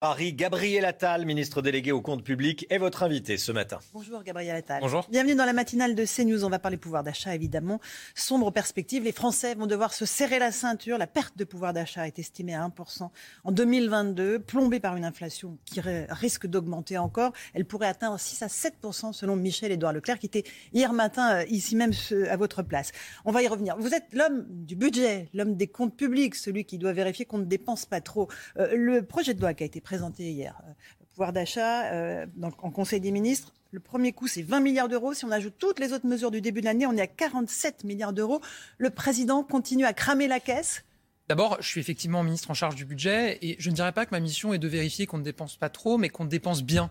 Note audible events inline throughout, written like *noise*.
Paris, Gabriel Attal, ministre délégué au compte public, est votre invité ce matin. Bonjour Gabriel Attal. Bonjour. Bienvenue dans la matinale de CNews. On va parler pouvoir d'achat évidemment. Sombre perspective. Les Français vont devoir se serrer la ceinture. La perte de pouvoir d'achat est estimée à 1% en 2022, plombée par une inflation qui risque d'augmenter encore. Elle pourrait atteindre 6 à 7% selon Michel-Édouard Leclerc qui était hier matin euh, ici même à votre place. On va y revenir. Vous êtes l'homme du budget, l'homme des comptes publics, celui qui doit vérifier qu'on ne dépense pas trop. Euh, le projet de loi qui a été présenté hier. Euh, pouvoir d'achat euh, en Conseil des ministres. Le premier coup, c'est 20 milliards d'euros. Si on ajoute toutes les autres mesures du début de l'année, on est à 47 milliards d'euros. Le président continue à cramer la caisse. D'abord, je suis effectivement ministre en charge du budget et je ne dirais pas que ma mission est de vérifier qu'on ne dépense pas trop, mais qu'on dépense bien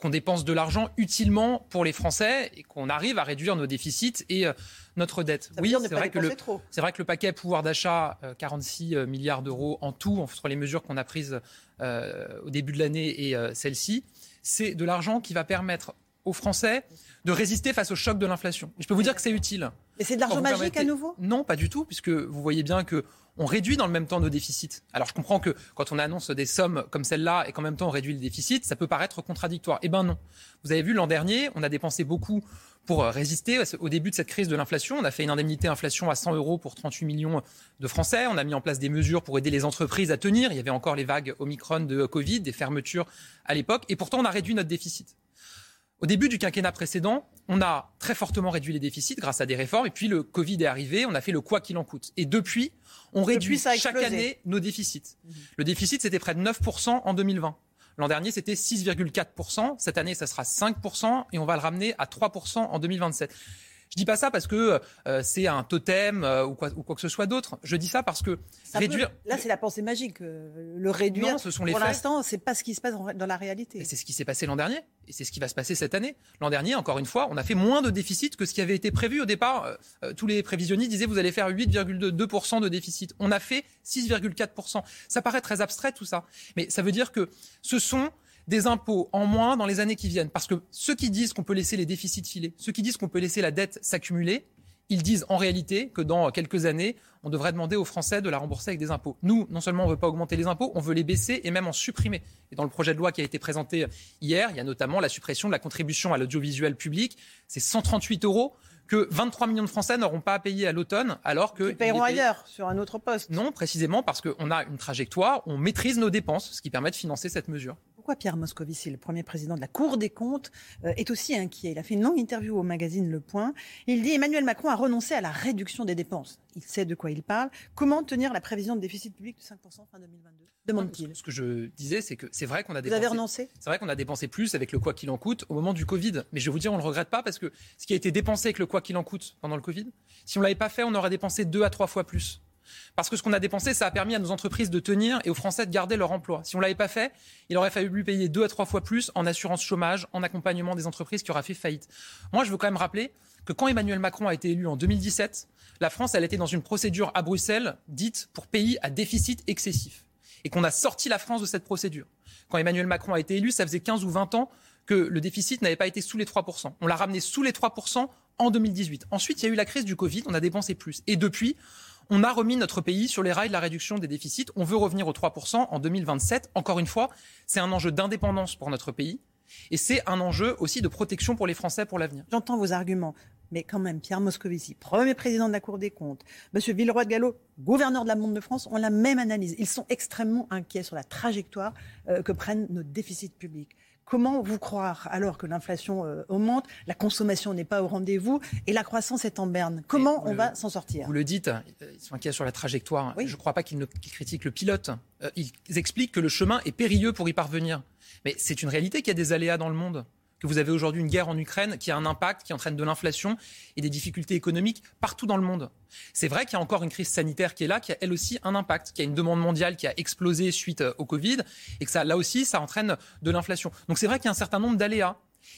qu'on dépense de l'argent utilement pour les Français et qu'on arrive à réduire nos déficits et euh, notre dette. oui, c'est vrai, que le, c'est vrai que le paquet pouvoir d'achat, 46 euh, milliards d'euros en tout, entre les mesures qu'on a prises euh, au début de l'année et celle-ci, c'est de l'argent qui va permettre aux Français de résister face au choc de l'inflation. Je peux vous dire que c'est utile. Et c'est de l'argent magique à nouveau? Non, pas du tout, puisque vous voyez bien que on réduit dans le même temps nos déficits. Alors je comprends que quand on annonce des sommes comme celle-là et qu'en même temps on réduit le déficit, ça peut paraître contradictoire. Eh ben non. Vous avez vu l'an dernier, on a dépensé beaucoup pour résister au début de cette crise de l'inflation. On a fait une indemnité inflation à 100 euros pour 38 millions de Français. On a mis en place des mesures pour aider les entreprises à tenir. Il y avait encore les vagues Omicron de Covid, des fermetures à l'époque. Et pourtant, on a réduit notre déficit. Au début du quinquennat précédent, on a très fortement réduit les déficits grâce à des réformes. Et puis le Covid est arrivé, on a fait le quoi qu'il en coûte. Et depuis, on réduit chaque année nos déficits. Mhm. Le déficit, c'était près de 9% en 2020. L'an dernier, c'était 6,4%. Cette année, ça sera 5% et on va le ramener à 3% en 2027. Je dis pas ça parce que euh, c'est un totem euh, ou, quoi, ou quoi que ce soit d'autre. Je dis ça parce que réduire. Là, c'est la pensée magique. Euh, le réduire. Non, ce sont les Pour l'instant, c'est pas ce qui se passe dans la réalité. C'est ce qui s'est passé l'an dernier et c'est ce qui va se passer cette année. L'an dernier, encore une fois, on a fait moins de déficit que ce qui avait été prévu au départ. tous les prévisionnistes disaient vous allez faire 8,2% de déficit. On a fait 6,4%. Ça paraît très abstrait tout ça, mais ça veut dire que ce sont des impôts en moins dans les années qui viennent. Parce que ceux qui disent qu'on peut laisser les déficits filer, ceux qui disent qu'on peut laisser la dette s'accumuler, ils disent en réalité que dans quelques années, on devrait demander aux Français de la rembourser avec des impôts. Nous, non seulement on ne veut pas augmenter les impôts, on veut les baisser et même en supprimer. Et dans le projet de loi qui a été présenté hier, il y a notamment la suppression de la contribution à l'audiovisuel public. C'est 138 euros que 23 millions de Français n'auront pas à payer à l'automne, alors que... Ils paieront ailleurs, sur un autre poste. Non, précisément parce qu'on a une trajectoire, on maîtrise nos dépenses, ce qui permet de financer cette mesure pourquoi Pierre Moscovici, le premier président de la Cour des comptes, euh, est aussi inquiet? Il a fait une longue interview au magazine Le Point. Il dit Emmanuel Macron a renoncé à la réduction des dépenses. Il sait de quoi il parle. Comment tenir la prévision de déficit public de 5% fin 2022 demande-t-il. Ce que je disais, c'est que c'est vrai qu'on a dépensé. Vous avez renoncé? C'est vrai qu'on a dépensé plus avec le quoi qu'il en coûte au moment du Covid. Mais je vais vous dire, on ne le regrette pas parce que ce qui a été dépensé avec le quoi qu'il en coûte pendant le Covid, si on l'avait pas fait, on aurait dépensé deux à trois fois plus. Parce que ce qu'on a dépensé, ça a permis à nos entreprises de tenir et aux Français de garder leur emploi. Si on l'avait pas fait, il aurait fallu payer deux à trois fois plus en assurance chômage, en accompagnement des entreprises qui auraient fait faillite. Moi, je veux quand même rappeler que quand Emmanuel Macron a été élu en 2017, la France, elle était dans une procédure à Bruxelles dite pour pays à déficit excessif. Et qu'on a sorti la France de cette procédure. Quand Emmanuel Macron a été élu, ça faisait 15 ou 20 ans que le déficit n'avait pas été sous les 3%. On l'a ramené sous les 3% en 2018. Ensuite, il y a eu la crise du Covid, on a dépensé plus. Et depuis, on a remis notre pays sur les rails de la réduction des déficits. On veut revenir aux 3% en 2027. Encore une fois, c'est un enjeu d'indépendance pour notre pays. Et c'est un enjeu aussi de protection pour les Français pour l'avenir. J'entends vos arguments. Mais quand même, Pierre Moscovici, premier président de la Cour des comptes, Monsieur Villeroy de Gallo, gouverneur de la Banque de France, ont la même analyse. Ils sont extrêmement inquiets sur la trajectoire euh, que prennent nos déficits publics. Comment vous croire alors que l'inflation euh, augmente, la consommation n'est pas au rendez-vous et la croissance est en berne? Comment on va s'en sortir? Vous le dites, euh, ils sont inquiets sur la trajectoire. Je ne crois pas qu'ils critiquent le pilote. Euh, ils expliquent que le chemin est périlleux pour y parvenir. Mais c'est une réalité qu'il y a des aléas dans le monde que vous avez aujourd'hui une guerre en Ukraine qui a un impact, qui entraîne de l'inflation et des difficultés économiques partout dans le monde. C'est vrai qu'il y a encore une crise sanitaire qui est là, qui a elle aussi un impact, qui a une demande mondiale qui a explosé suite euh, au Covid et que ça, là aussi, ça entraîne de l'inflation. Donc c'est vrai qu'il y a un certain nombre d'aléas.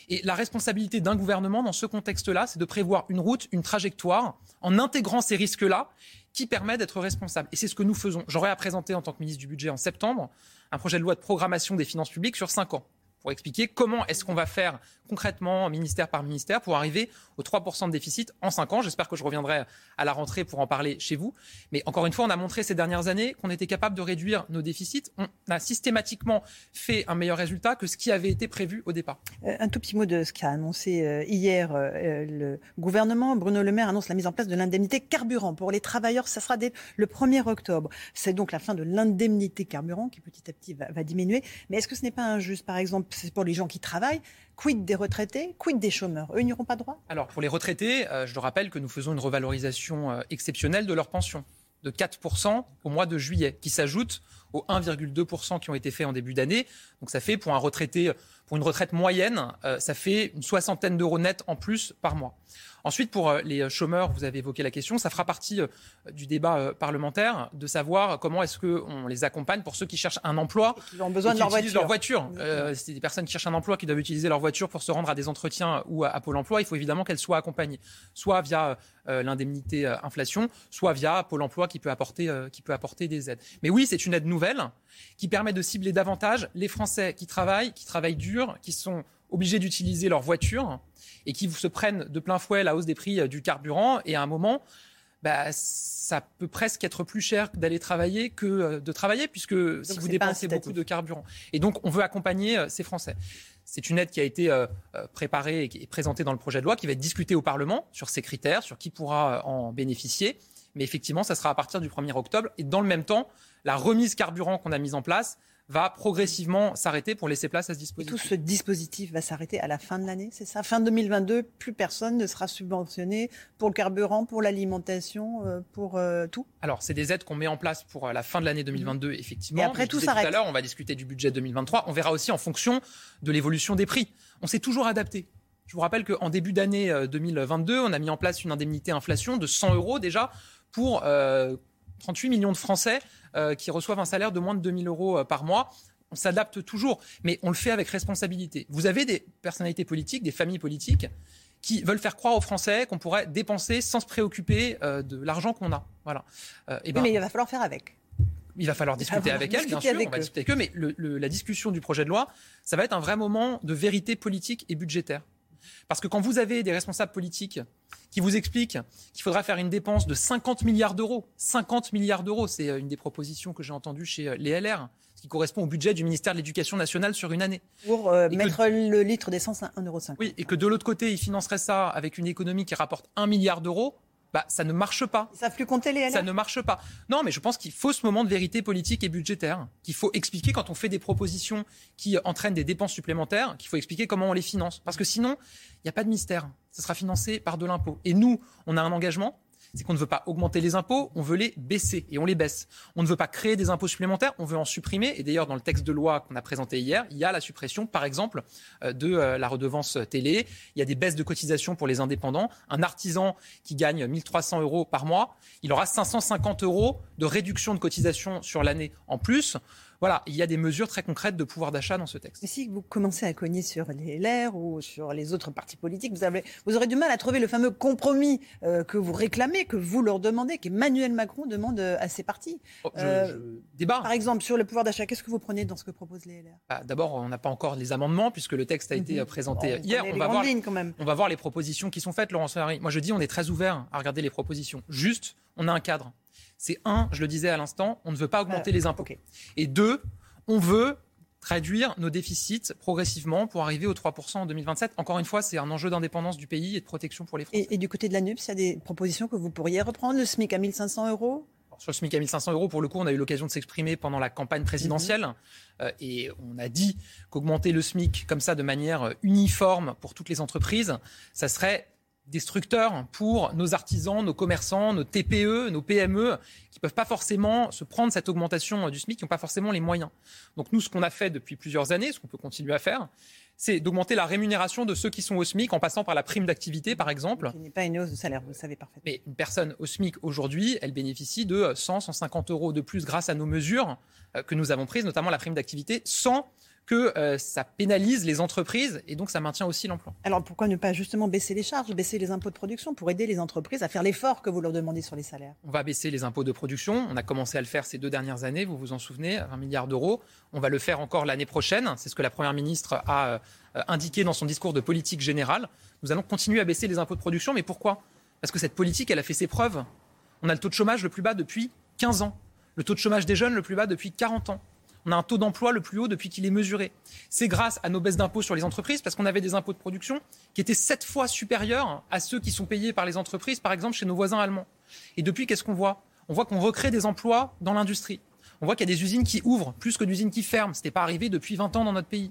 Et la responsabilité d'un gouvernement dans ce contexte-là, c'est de prévoir une route, une trajectoire, en intégrant ces risques-là, qui permet d'être responsable. Et c'est ce que nous faisons. J'aurai à présenter en tant que ministre du Budget en septembre un projet de loi de programmation des finances publiques sur cinq ans pour expliquer comment est-ce qu'on va faire concrètement, ministère par ministère, pour arriver aux 3% de déficit en 5 ans. J'espère que je reviendrai à la rentrée pour en parler chez vous. Mais encore une fois, on a montré ces dernières années qu'on était capable de réduire nos déficits. On a systématiquement fait un meilleur résultat que ce qui avait été prévu au départ. Euh, un tout petit mot de ce qu'a annoncé euh, hier euh, le gouvernement. Bruno Le Maire annonce la mise en place de l'indemnité carburant pour les travailleurs. Ça sera dès le 1er octobre. C'est donc la fin de l'indemnité carburant qui petit à petit va, va diminuer. Mais est-ce que ce n'est pas injuste, par exemple, c'est pour les gens qui travaillent Quid des retraités Quid des chômeurs? Eux n'auront pas droit? Alors, pour les retraités, euh, je le rappelle que nous faisons une revalorisation euh, exceptionnelle de leur pension de 4% au mois de juillet, qui s'ajoute aux 1,2% qui ont été faits en début d'année. Donc ça fait pour un retraité, pour une retraite moyenne, euh, ça fait une soixantaine d'euros net en plus par mois. Ensuite, pour euh, les chômeurs, vous avez évoqué la question, ça fera partie euh, du débat euh, parlementaire de savoir comment est-ce qu'on les accompagne pour ceux qui cherchent un emploi. Et qui ont besoin de leur voiture. Leur voiture. Euh, c'est des personnes qui cherchent un emploi, qui doivent utiliser leur voiture pour se rendre à des entretiens ou à, à Pôle emploi. Il faut évidemment qu'elles soient accompagnées, soit via euh, l'indemnité euh, inflation, soit via Pôle emploi qui peut, apporter, euh, qui peut apporter des aides. Mais oui, c'est une aide nouvelle qui permet de cibler davantage les Français qui travaillent, qui travaillent dur, qui sont obligés d'utiliser leur voiture et qui se prennent de plein fouet la hausse des prix du carburant. Et à un moment, bah, ça peut presque être plus cher d'aller travailler que de travailler, puisque donc si vous dépensez beaucoup de carburant. Et donc, on veut accompagner ces Français. C'est une aide qui a été euh, préparée et présentée dans le projet de loi, qui va être discutée au Parlement sur ces critères, sur qui pourra en bénéficier. Mais effectivement, ça sera à partir du 1er octobre. Et dans le même temps, la remise carburant qu'on a mise en place va progressivement s'arrêter pour laisser place à ce dispositif. Et tout ce dispositif va s'arrêter à la fin de l'année, c'est ça? Fin 2022, plus personne ne sera subventionné pour le carburant, pour l'alimentation, euh, pour euh, tout? Alors, c'est des aides qu'on met en place pour euh, la fin de l'année 2022, effectivement. Et après, tout s'arrête. Tout à l'heure, on va discuter du budget 2023. On verra aussi en fonction de l'évolution des prix. On s'est toujours adapté. Je vous rappelle qu'en début d'année 2022, on a mis en place une indemnité inflation de 100 euros déjà pour 38 millions de Français euh, qui reçoivent un salaire de moins de 2000 euros euh, par mois. On s'adapte toujours, mais on le fait avec responsabilité. Vous avez des personnalités politiques, des familles politiques qui veulent faire croire aux Français qu'on pourrait dépenser sans se préoccuper euh, de l'argent qu'on a. Voilà. Euh, et ben, oui, mais il va falloir faire avec. Il va falloir discuter avec elles, bien sûr. On va eux. discuter avec eux, mais le, le, la discussion du projet de loi, ça va être un vrai moment de vérité politique et budgétaire. Parce que quand vous avez des responsables politiques qui vous expliquent qu'il faudra faire une dépense de 50 milliards d'euros, 50 milliards d'euros, c'est une des propositions que j'ai entendues chez les LR, ce qui correspond au budget du ministère de l'Éducation nationale sur une année. Pour euh, mettre que, le litre d'essence à 1,50 euro. Oui, et que de l'autre côté, ils financeraient ça avec une économie qui rapporte 1 milliard d'euros bah, ça ne marche pas. Ils savent plus compter les LR. Ça ne marche pas. Non, mais je pense qu'il faut ce moment de vérité politique et budgétaire, qu'il faut expliquer quand on fait des propositions qui entraînent des dépenses supplémentaires, qu'il faut expliquer comment on les finance. Parce que sinon, il n'y a pas de mystère. Ça sera financé par de l'impôt. Et nous, on a un engagement, c'est qu'on ne veut pas augmenter les impôts, on veut les baisser et on les baisse. On ne veut pas créer des impôts supplémentaires, on veut en supprimer. Et d'ailleurs, dans le texte de loi qu'on a présenté hier, il y a la suppression, par exemple, de la redevance télé. Il y a des baisses de cotisations pour les indépendants. Un artisan qui gagne 1300 euros par mois, il aura 550 euros de réduction de cotisation sur l'année en plus. Voilà, il y a des mesures très concrètes de pouvoir d'achat dans ce texte. Mais si vous commencez à cogner sur les LR ou sur les autres partis politiques, vous, avez, vous aurez du mal à trouver le fameux compromis euh, que vous réclamez, que vous leur demandez, qu'Emmanuel Macron demande à ses partis. Oh, je, euh, je débat. Par exemple, sur le pouvoir d'achat, qu'est-ce que vous prenez dans ce que proposent les LR bah, D'abord, on n'a pas encore les amendements puisque le texte a été -hmm. présenté bon, hier. On va, voir, quand même. on va voir les propositions qui sont faites, Laurence Ferrari. Moi, je dis, on est très ouvert à regarder les propositions. Juste, on a un cadre. C'est un, je le disais à l'instant, on ne veut pas augmenter euh, les impôts. Okay. Et deux, on veut réduire nos déficits progressivement pour arriver aux 3% en 2027. Encore une fois, c'est un enjeu d'indépendance du pays et de protection pour les Français. Et, et du côté de la NUPS, il y a des propositions que vous pourriez reprendre, le SMIC à 1500 euros? Sur le SMIC à 1500 euros, pour le coup, on a eu l'occasion de s'exprimer pendant la campagne présidentielle. Mmh. Euh, et on a dit qu'augmenter le SMIC comme ça de manière uniforme pour toutes les entreprises, ça serait destructeur pour nos artisans, nos commerçants, nos TPE, nos PME, qui ne peuvent pas forcément se prendre cette augmentation du SMIC, qui n'ont pas forcément les moyens. Donc nous, ce qu'on a fait depuis plusieurs années, ce qu'on peut continuer à faire, c'est d'augmenter la rémunération de ceux qui sont au SMIC en passant par la prime d'activité, par exemple. Ce n'est pas une hausse de salaire, vous le savez parfaitement. Mais une personne au SMIC aujourd'hui, elle bénéficie de 100, 150 euros de plus grâce à nos mesures euh, que nous avons prises, notamment la prime d'activité, sans que euh, ça pénalise les entreprises et donc ça maintient aussi l'emploi. Alors pourquoi ne pas justement baisser les charges, baisser les impôts de production pour aider les entreprises à faire l'effort que vous leur demandez sur les salaires? On va baisser les impôts de production. On a commencé à le faire ces deux dernières années, vous vous en souvenez, 20 milliards d'euros. On va le faire encore l'année prochaine. C'est ce que la Première ministre a euh, indiqué dans son discours de politique générale. Nous allons continuer à baisser les impôts de production. Mais pourquoi? Parce que cette politique, elle a fait ses preuves. On a le taux de chômage le plus bas depuis 15 ans. Le taux de chômage des jeunes le plus bas depuis 40 ans on a un taux d'emploi le plus haut depuis qu'il est mesuré. C'est grâce à nos baisses d'impôts sur les entreprises, parce qu'on avait des impôts de production qui étaient sept fois supérieurs à ceux qui sont payés par les entreprises, par exemple chez nos voisins allemands. Et depuis, qu'est-ce qu'on voit? On voit qu'on recrée des emplois dans l'industrie. On voit qu'il y a des usines qui ouvrent plus que d'usines qui ferment. Ce n'était pas arrivé depuis 20 ans dans notre pays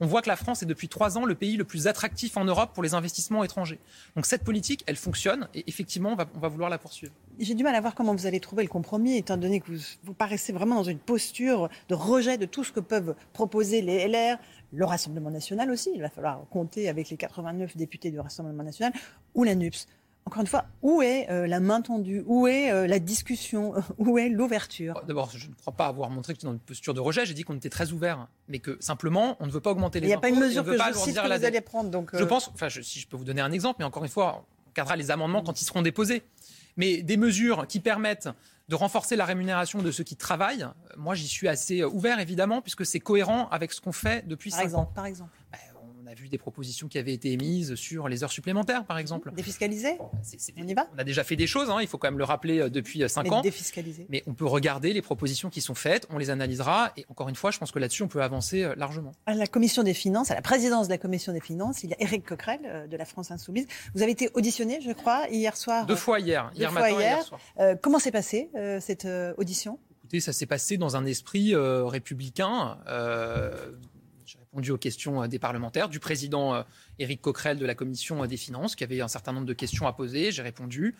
on voit que la France est depuis trois ans le pays le plus attractif en Europe pour les investissements étrangers. Donc cette politique, elle fonctionne et effectivement, on va, vouloir la poursuivre. J'ai du mal à voir comment vous allez trouver le compromis, étant donné que vous, paraissez vraiment dans une posture de rejet de tout ce que peuvent proposer les LR, le Rassemblement national aussi. Il va falloir compter avec les 89 députés du Rassemblement national ou la NUPS encore une fois, où est euh, la main tendue? Où est euh, la discussion? *laughs* Où est l'ouverture? D'abord, je ne crois pas avoir montré que c'était dans une posture de rejet. J'ai dit qu'on était très ouvert, mais que simplement, on ne veut pas augmenter les. Il n'y a pas une mesure que je cite que vous allez prendre. Donc, Je euh, pense, enfin, si je peux vous donner un exemple, mais encore une fois, on cadrera les amendements quand ils seront déposés. Mais des mesures qui permettent de renforcer la rémunération de ceux qui travaillent, moi j'y suis assez ouvert évidemment, puisque c'est cohérent avec ce qu'on fait depuis par 5 exemple, ans. Par exemple. Ben, a vu des propositions qui avaient été émises sur les heures supplémentaires, par exemple. Défiscaliser On y va On a déjà fait des choses, hein, il faut quand même le rappeler, euh, depuis 5 euh, ans. Défiscaliser. Mais on peut regarder les propositions qui sont faites, on les analysera. Et encore une fois, je pense que là-dessus, on peut avancer euh, largement. À la Commission des Finances, à la présidence de la Commission des Finances, il y a Éric Coquerel de la France Insoumise. Vous avez été auditionné, je crois, hier soir. Deux fois hier, hier matin hier. et hier soir. comment s'est passée cette audition? Écoutez, ça s'est passé dans un esprit républicain répondu aux questions euh, des parlementaires, du président euh, Éric Coquerel de la commission euh, des finances, qui avait un certain nombre de questions à poser. J'ai répondu.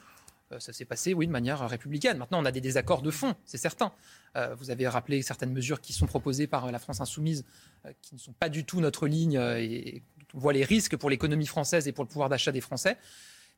Ça s'est passé, oui, de manière républicaine. Maintenant, on a des désaccords de fond, c'est certain. vous avez rappelé certaines mesures qui sont proposées par la France insoumise, qui ne sont pas du tout notre ligne, et on voit les risques pour l'économie française et pour le pouvoir d'achat des Français.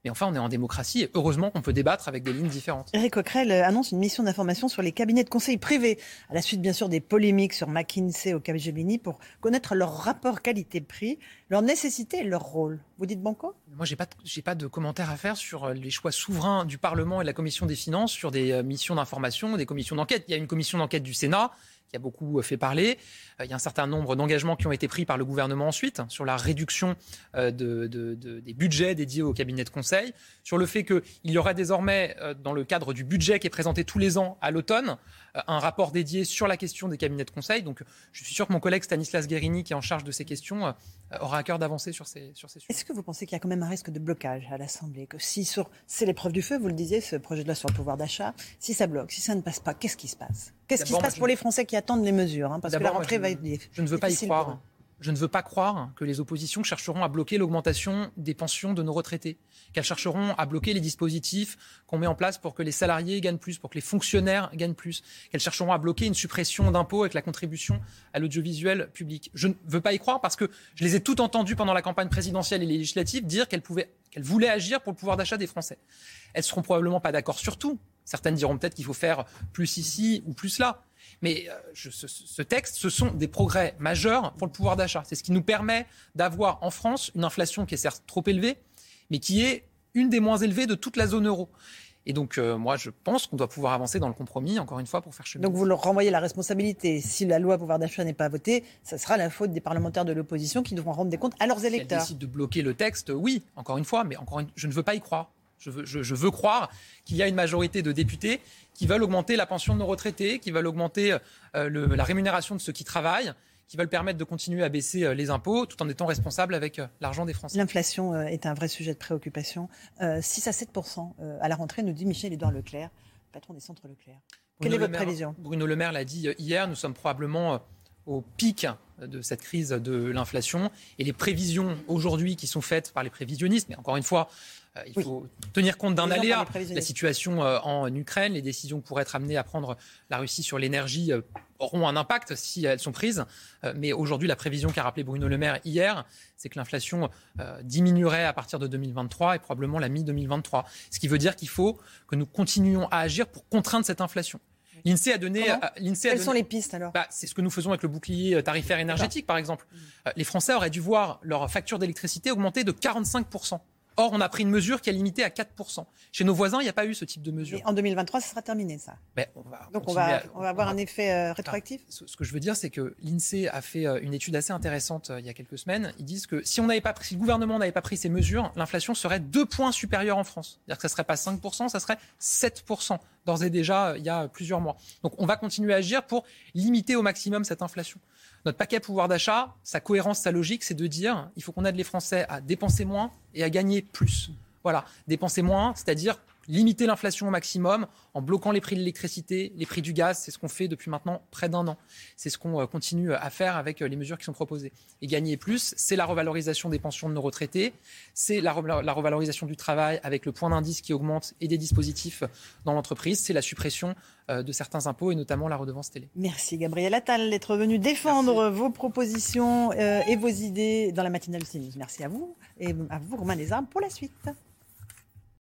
Mais enfin, on est en démocratie et heureusement qu'on peut débattre avec des lignes différentes. Eric Coquerel annonce une mission d'information sur les cabinets de conseil privés, à la suite bien sûr des polémiques sur McKinsey ou Capgemini, pour connaître leur rapport qualité-prix, leur nécessité et leur rôle. Vous dites banco Moi, j'ai pas, j'ai pas de commentaires à faire sur euh, les choix souverains du Parlement et de la Commission des finances sur des euh, missions d'information, des commissions d'enquête. Il y a une commission d'enquête du Sénat qui a beaucoup euh, fait parler. Euh, il y a un certain nombre d'engagements qui ont été pris par le gouvernement ensuite sur la réduction euh, de, des budgets dédiés au cabinet de conseil, sur le fait qu'il y aura désormais, dans le cadre du budget qui est présenté tous les ans à l'automne, un rapport dédié sur la question des cabinets de conseil. Donc je suis sûr que mon collègue Stanislas Guérini, qui est en charge de ces questions, aura à cœur d'avancer sur ces, sur ces sujets. Est-ce que vous pensez qu'il y a quand même un risque de blocage à l'Assemblée Que si sur, c'est l'épreuve du feu, vous le disiez, ce projet de loi sur le pouvoir d'achat, si ça bloque, si ça ne passe pas, qu'est-ce qui se passe? Qu'est-ce qui se passe pour les Français qui attendent les mesures hein, Parce que la rentrée va être Je ne veux pas y croire. Je ne veux pas croire que les oppositions chercheront à bloquer l'augmentation des pensions de nos retraités, qu'elles chercheront à bloquer les dispositifs qu'on met en place pour que les salariés gagnent plus, pour que les fonctionnaires gagnent plus, qu'elles chercheront à bloquer une suppression d'impôts avec la contribution à l'audiovisuel public. Je ne veux pas y croire parce que je les ai toutes entendues pendant la campagne présidentielle et législative dire qu'elles pouvaient qu'elles voulaient agir pour le pouvoir d'achat des Français. Elles seront probablement pas d'accord sur tout. Certaines diront peut-être qu'il faut faire plus ici ou plus là. Mais euh, ce, texte, ce sont des progrès majeurs pour le pouvoir d'achat. C'est ce qui nous permet d'avoir en France une inflation qui est certes trop élevée, mais qui est une des moins élevées de toute la zone euro. Et donc, euh, moi, je pense qu'on doit pouvoir avancer dans le compromis, encore une fois, pour faire chemin. Donc, vous leur renvoyez la responsabilité. Si la loi pouvoir d'achat n'est pas votée, ça sera la faute des parlementaires de l'opposition qui devront rendre des comptes à leurs électeurs. Si elles décident de bloquer le texte, oui, encore une fois, mais encore je ne veux pas y croire. Je veux, je veux croire qu'il y a une majorité de députés qui veulent augmenter la pension de nos retraités, qui veulent augmenter euh, la rémunération de ceux qui travaillent qui veulent permettre de continuer à baisser euh, les impôts tout en étant responsables avec euh, l'argent des Français. L'inflation est un vrai sujet de préoccupation. 6 à 7% à la rentrée, nous dit Michel-Édouard Leclerc, patron des centres Leclerc. Quelle est votre prévision? Bruno Le Maire l'a dit hier, nous sommes probablement au pic de cette crise de l'inflation et les prévisions aujourd'hui qui sont faites par les prévisionnistes, mais encore une fois, Euh, il faut tenir compte d'un aléa, la situation euh, en Ukraine, les décisions que pourrait être amenées à prendre la Russie sur l'énergie euh, auront un impact si elles sont prises. mais aujourd'hui, la prévision qu'a rappelé Bruno Le Maire hier, c'est que l'inflation diminuerait à partir de 2023 et probablement la mi-2023. Ce qui veut dire qu'il faut que nous continuions à agir pour contraindre cette inflation. L'INSEE a donné. Quelles sont les pistes alors? Bah, C'est ce que nous faisons avec le bouclier tarifaire énergétique, par exemple. les Français auraient dû voir leur facture d'électricité augmenter de 45 Or, on a pris une mesure qui a limité à 4%. Chez nos voisins, il n'y a pas eu ce type de mesure. en 2023, ça sera terminé, ça. Ben, Donc, on va, on va avoir un effet euh, rétroactif? Ce que je veux dire, c'est que l'INSEE a fait euh, une étude assez intéressante euh, il y a quelques semaines. Ils disent que si, on pas pris, si le gouvernement n'avait pas pris ces mesures, l'inflation serait deux points supérieure en France. C'est-à-dire que ça ne serait pas 5%, ça serait 7%, d'ores et déjà, il y a plusieurs mois. Donc, on va continuer à agir pour limiter au maximum cette inflation. Notre paquet pouvoir d'achat, sa cohérence, sa logique, c'est de dire il faut qu'on aide les Français à dépenser moins et à gagner plus. Voilà, dépenser moins, c'est-à-dire limiter l'inflation au maximum en bloquant les prix de l'électricité, les prix du gaz. C'est ce qu'on fait depuis maintenant près d'un an. C'est ce qu'on euh, continue à faire avec euh, les mesures qui sont proposées. Et gagner plus, c'est la revalorisation des pensions de nos retraités, c'est la, revalorisation du travail avec le point d'indice qui augmente et des dispositifs dans l'entreprise, c'est la suppression euh, de certains impôts et notamment la redevance télé. Merci Gabriel Attal d'être venu défendre vos propositions et vos idées dans la matinale CNews. Merci à vous et à vous Romain Desarmes pour la suite.